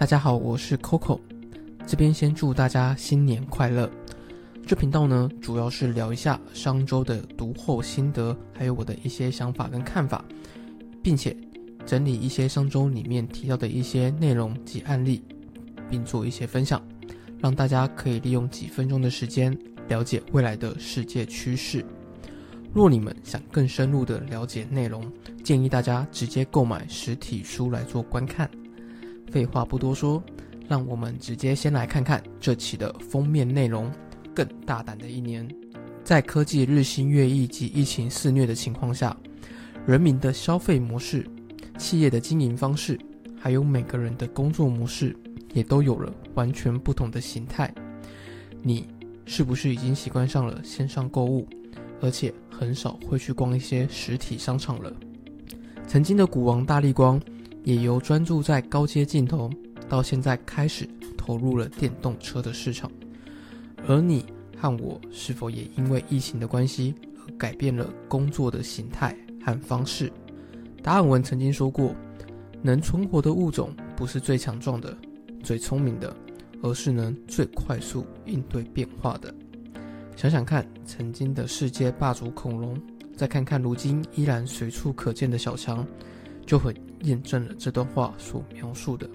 大家好，我是 Coco，这边先祝大家新年快乐。这频道呢，主要是聊一下上周的读后心得，还有我的一些想法跟看法，并且整理一些上周里面提到的一些内容及案例，并做一些分享，让大家可以利用几分钟的时间了解未来的世界趋势。若你们想更深入的了解内容，建议大家直接购买实体书来做观看。废话不多说，让我们直接先来看看这期的封面内容。更大胆的一年，在科技日新月异及疫情肆虐的情况下，人民的消费模式、企业的经营方式，还有每个人的工作模式，也都有了完全不同的形态。你是不是已经习惯上了线上购物，而且很少会去逛一些实体商场了？曾经的股王大力光。也由专注在高阶镜头，到现在开始投入了电动车的市场。而你和我是否也因为疫情的关系而改变了工作的形态和方式？达尔文曾经说过：“能存活的物种不是最强壮的、最聪明的，而是能最快速应对变化的。”想想看，曾经的世界霸主恐龙，再看看如今依然随处可见的小强。就很验证了这段话所描述的，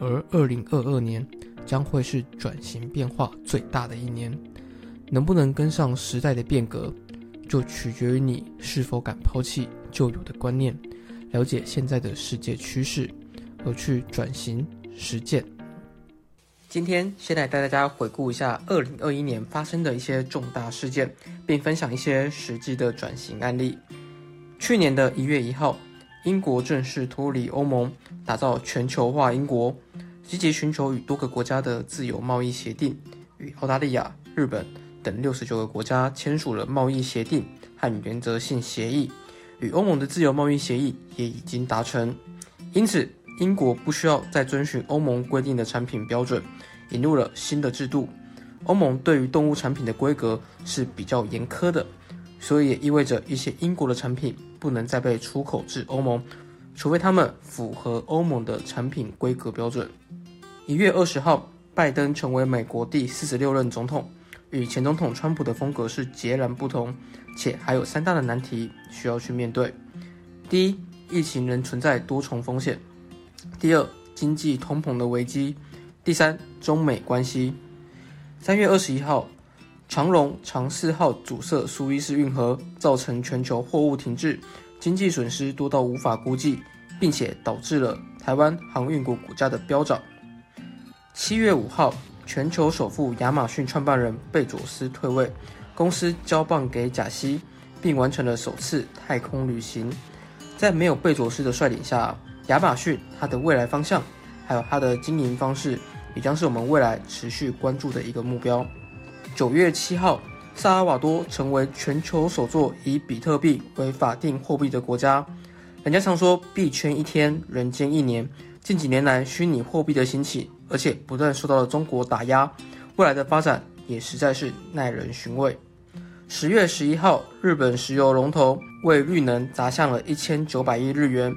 而二零二二年将会是转型变化最大的一年，能不能跟上时代的变革，就取决于你是否敢抛弃旧有的观念，了解现在的世界趋势，而去转型实践。今天先来带大家回顾一下二零二一年发生的一些重大事件，并分享一些实际的转型案例。去年的一月一号。英国正式脱离欧盟，打造全球化英国，积极寻求与多个国家的自由贸易协定，与澳大利亚、日本等六十九个国家签署了贸易协定和原则性协议，与欧盟的自由贸易协议也已经达成。因此，英国不需要再遵循欧盟规定的产品标准，引入了新的制度。欧盟对于动物产品的规格是比较严苛的。所以也意味着一些英国的产品不能再被出口至欧盟，除非他们符合欧盟的产品规格标准。一月二十号，拜登成为美国第四十六任总统，与前总统川普的风格是截然不同，且还有三大的难题需要去面对。第一，疫情仍存在多重风险；第二，经济通膨的危机；第三，中美关系。三月二十一号。长荣长四号阻塞苏伊士运河，造成全球货物停滞，经济损失多到无法估计，并且导致了台湾航运股股价的飙涨。七月五号，全球首富亚马逊创办人贝佐斯退位，公司交棒给贾西，并完成了首次太空旅行。在没有贝佐斯的率领下，亚马逊它的未来方向，还有它的经营方式，也将是我们未来持续关注的一个目标。九月七号，萨尔瓦多成为全球首座以比特币为法定货币的国家。人家常说“币圈一天，人间一年”。近几年来，虚拟货币的兴起，而且不断受到了中国打压，未来的发展也实在是耐人寻味。十月十一号，日本石油龙头为绿能砸向了一千九百亿日元。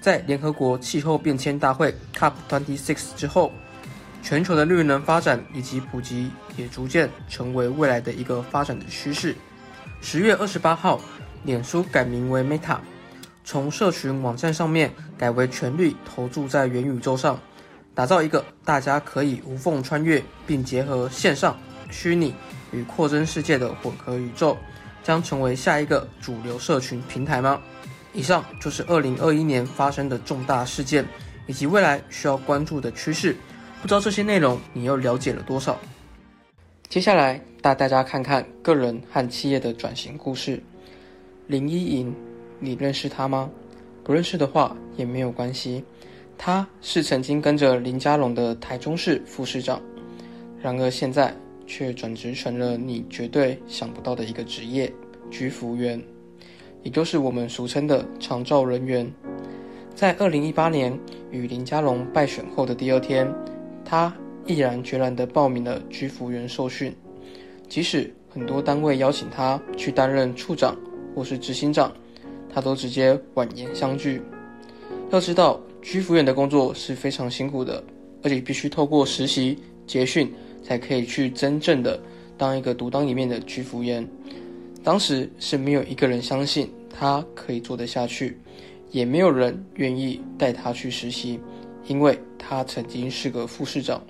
在联合国气候变迁大会 （COP26） 之后。全球的绿能发展以及普及也逐渐成为未来的一个发展的趋势。十月二十八号，脸书改名为 Meta，从社群网站上面改为全力投注在元宇宙上，打造一个大家可以无缝穿越并结合线上、虚拟与扩增世界的混合宇宙，将成为下一个主流社群平台吗？以上就是二零二一年发生的重大事件以及未来需要关注的趋势。不知道这些内容你又了解了多少？接下来带大家看看个人和企业的转型故事。林依莹，你认识他吗？不认识的话也没有关系。他是曾经跟着林佳龙的台中市副市长，然而现在却转职成了你绝对想不到的一个职业——居服员，也就是我们俗称的长照人员。在二零一八年与林佳龙败选后的第二天。他毅然决然地报名了居服员受训，即使很多单位邀请他去担任处长或是执行长，他都直接婉言相拒。要知道，居服员的工作是非常辛苦的，而且必须透过实习、结训，才可以去真正的当一个独当一面的居服员。当时是没有一个人相信他可以做得下去，也没有人愿意带他去实习，因为他曾经是个副市长。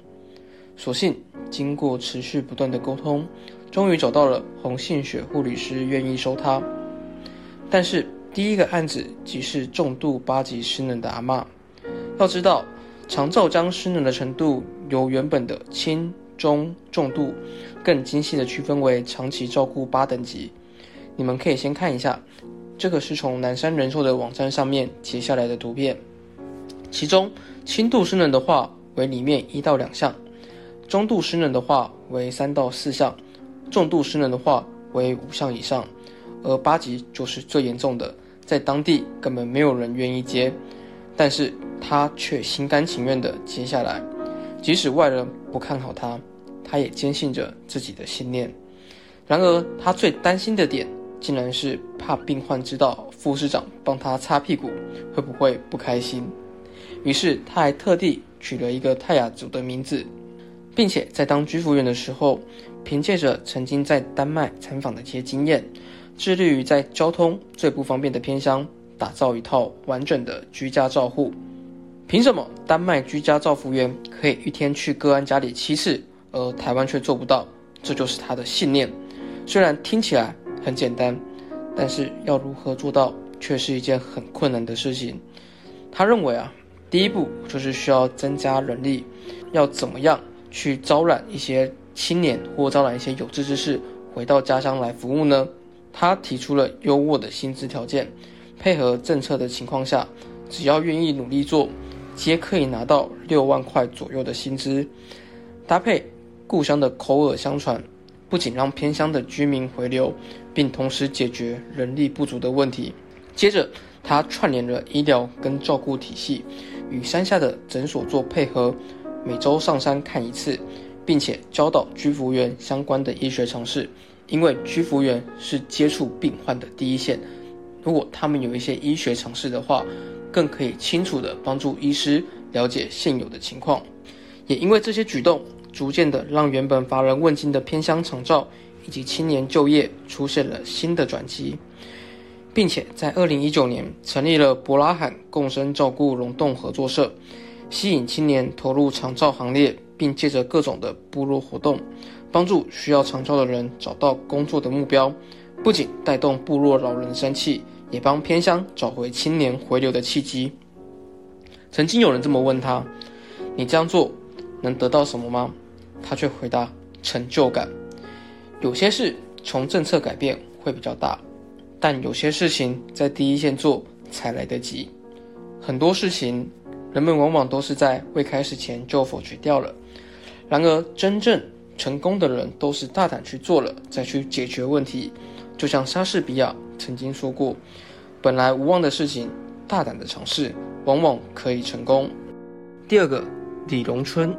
所幸经过持续不断的沟通，终于找到了红杏雪护理师愿意收他。但是第一个案子即是重度八级失能的阿嬷。要知道，长照将失能的程度由原本的轻、中、重度，更精细的区分为长期照顾八等级。你们可以先看一下，这个是从南山人寿的网站上面截下来的图片。其中轻度湿疹的话为里面一到两项，中度湿疹的话为三到四项，重度湿疹的话为五项以上，而八级就是最严重的，在当地根本没有人愿意接，但是他却心甘情愿的接下来，即使外人不看好他，他也坚信着自己的信念。然而他最担心的点。竟然是怕病患知道副市长帮他擦屁股，会不会不开心？于是他还特地取了一个泰雅族的名字，并且在当居服员的时候，凭借着曾经在丹麦参访的一些经验，致力于在交通最不方便的偏乡打造一套完整的居家照护。凭什么丹麦居家照护员可以一天去个案家里七次，而台湾却做不到？这就是他的信念。虽然听起来。很简单，但是要如何做到，却是一件很困难的事情。他认为啊，第一步就是需要增加人力，要怎么样去招揽一些青年或招揽一些有志之士回到家乡来服务呢？他提出了优渥的薪资条件，配合政策的情况下，只要愿意努力做，皆可以拿到六万块左右的薪资，搭配故乡的口耳相传。不仅让偏乡的居民回流，并同时解决人力不足的问题。接着，他串联了医疗跟照顾体系，与山下的诊所做配合，每周上山看一次，并且教导居服员相关的医学常识。因为居服员是接触病患的第一线，如果他们有一些医学常识的话，更可以清楚地帮助医师了解现有的情况。也因为这些举动。逐渐的，让原本乏人问津的偏乡长照以及青年就业出现了新的转机，并且在二零一九年成立了博拉罕共生照顾溶洞合作社，吸引青年投入长照行列，并借着各种的部落活动，帮助需要长照的人找到工作的目标，不仅带动部落老人生气，也帮偏乡找回青年回流的契机。曾经有人这么问他：“你这样做能得到什么吗？”他却回答：“成就感。有些事从政策改变会比较大，但有些事情在第一线做才来得及。很多事情，人们往往都是在未开始前就否决掉了。然而，真正成功的人都是大胆去做了，再去解决问题。就像莎士比亚曾经说过：‘本来无望的事情，大胆的尝试，往往可以成功。’第二个，李荣春。”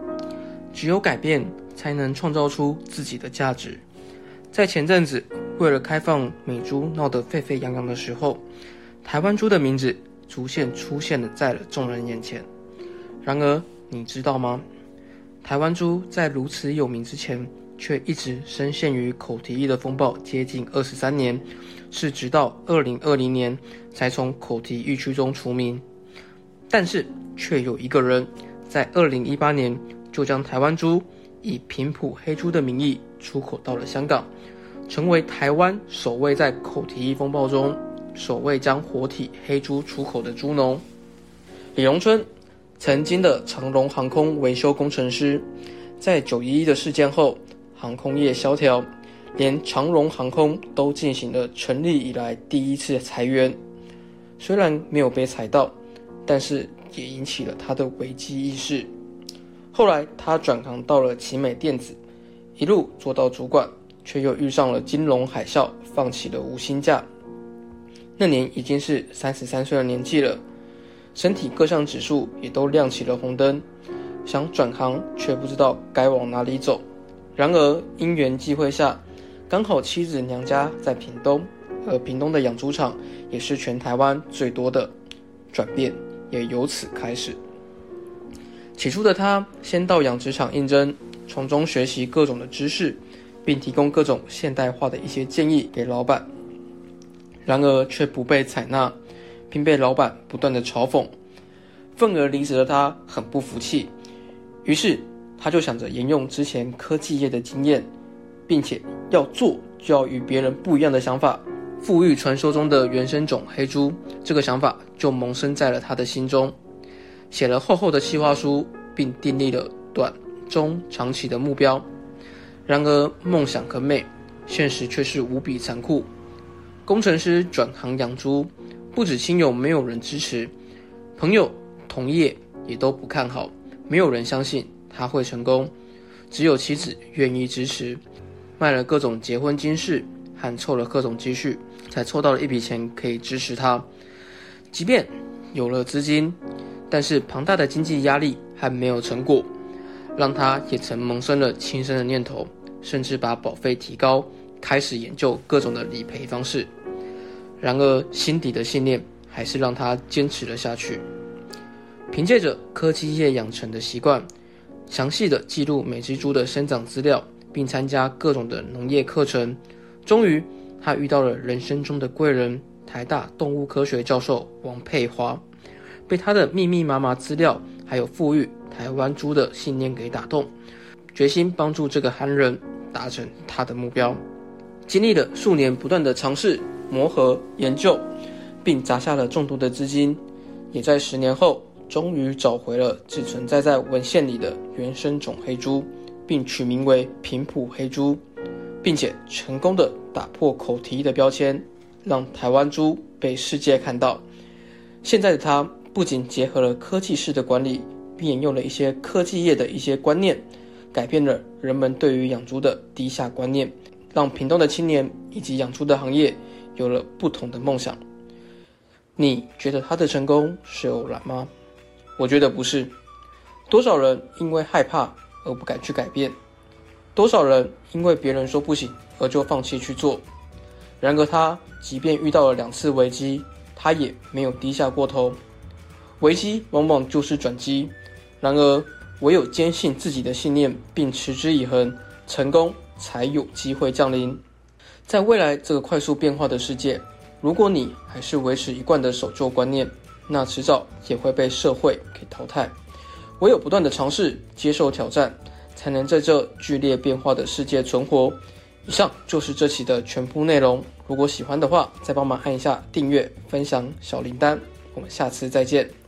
只有改变，才能创造出自己的价值。在前阵子，为了开放美猪闹得沸沸扬扬的时候，台湾猪的名字逐渐出现了在了众人眼前。然而，你知道吗？台湾猪在如此有名之前，却一直深陷于口蹄疫的风暴接近二十三年，是直到二零二零年才从口蹄疫区中除名。但是，却有一个人在二零一八年。就将台湾猪以平埔黑猪的名义出口到了香港，成为台湾首位在口蹄疫风暴中首位将活体黑猪出口的猪农。李荣春，曾经的长荣航空维修工程师，在九一一的事件后，航空业萧条，连长荣航空都进行了成立以来第一次裁员。虽然没有被裁到，但是也引起了他的危机意识。后来，他转行到了奇美电子，一路做到主管，却又遇上了金融海啸，放弃了无薪假。那年已经是三十三岁的年纪了，身体各项指数也都亮起了红灯，想转行却不知道该往哪里走。然而因缘际会下，刚好妻子娘家在屏东，而屏东的养猪场也是全台湾最多的，转变也由此开始。起初的他先到养殖场应征，从中学习各种的知识，并提供各种现代化的一些建议给老板。然而却不被采纳，并被老板不断的嘲讽。愤而离职的他很不服气，于是他就想着沿用之前科技业的经验，并且要做就要与别人不一样的想法。富裕传说中的原生种黑猪，这个想法就萌生在了他的心中。写了厚厚的计划书，并订立了短、中、长期的目标。然而，梦想很美，现实却是无比残酷。工程师转行养猪，不止亲友没有人支持，朋友、同业也都不看好，没有人相信他会成功。只有妻子愿意支持，卖了各种结婚金饰，还凑了各种积蓄，才凑到了一笔钱可以支持他。即便有了资金，但是庞大的经济压力还没有成果，让他也曾萌生了轻生的念头，甚至把保费提高，开始研究各种的理赔方式。然而心底的信念还是让他坚持了下去。凭借着科技业养成的习惯，详细的记录每只猪的生长资料，并参加各种的农业课程，终于他遇到了人生中的贵人——台大动物科学教授王佩华。被他的密密麻麻资料，还有富裕台湾猪的信念给打动，决心帮助这个憨人达成他的目标。经历了数年不断的尝试、磨合、研究，并砸下了众多的资金，也在十年后终于找回了只存在在文献里的原生种黑猪，并取名为平埔黑猪，并且成功的打破口蹄疫的标签，让台湾猪被世界看到。现在的他。不仅结合了科技式的管理，并引用了一些科技业的一些观念，改变了人们对于养猪的低下观念，让屏东的青年以及养猪的行业有了不同的梦想。你觉得他的成功是偶然吗？我觉得不是。多少人因为害怕而不敢去改变？多少人因为别人说不行而就放弃去做？然而他即便遇到了两次危机，他也没有低下过头。危机往往就是转机，然而唯有坚信自己的信念并持之以恒，成功才有机会降临。在未来这个快速变化的世界，如果你还是维持一贯的守旧观念，那迟早也会被社会给淘汰。唯有不断的尝试、接受挑战，才能在这剧烈变化的世界存活。以上就是这期的全部内容。如果喜欢的话，再帮忙按一下订阅、分享小铃铛。我们下次再见。